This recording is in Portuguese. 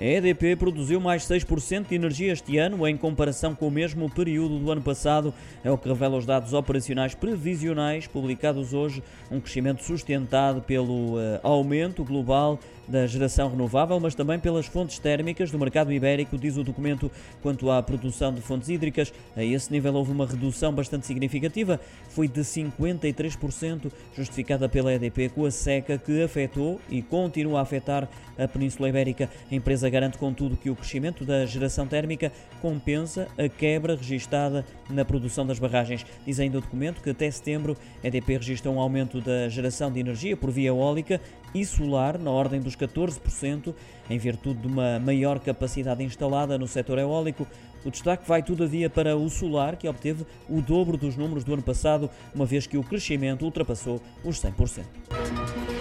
A EDP produziu mais 6% de energia este ano, em comparação com o mesmo período do ano passado. É o que revela os dados operacionais previsionais publicados hoje, um crescimento sustentado pelo uh, aumento global da geração renovável, mas também pelas fontes térmicas do mercado ibérico, diz o documento quanto à produção de fontes hídricas. A esse nível houve uma redução bastante significativa, foi de 53%, justificada pela EDP com a seca que afetou e continua a afetar a Península Ibérica. A empresa garante, contudo, que o crescimento da geração térmica compensa a quebra registada na produção das barragens. Diz ainda o documento que até setembro a EDP registra um aumento da geração de energia por via eólica e solar na ordem dos 14%, em virtude de uma maior capacidade instalada no setor eólico. O destaque vai todavia para o solar, que obteve o dobro dos números do ano passado, uma vez que o crescimento ultrapassou os 100%.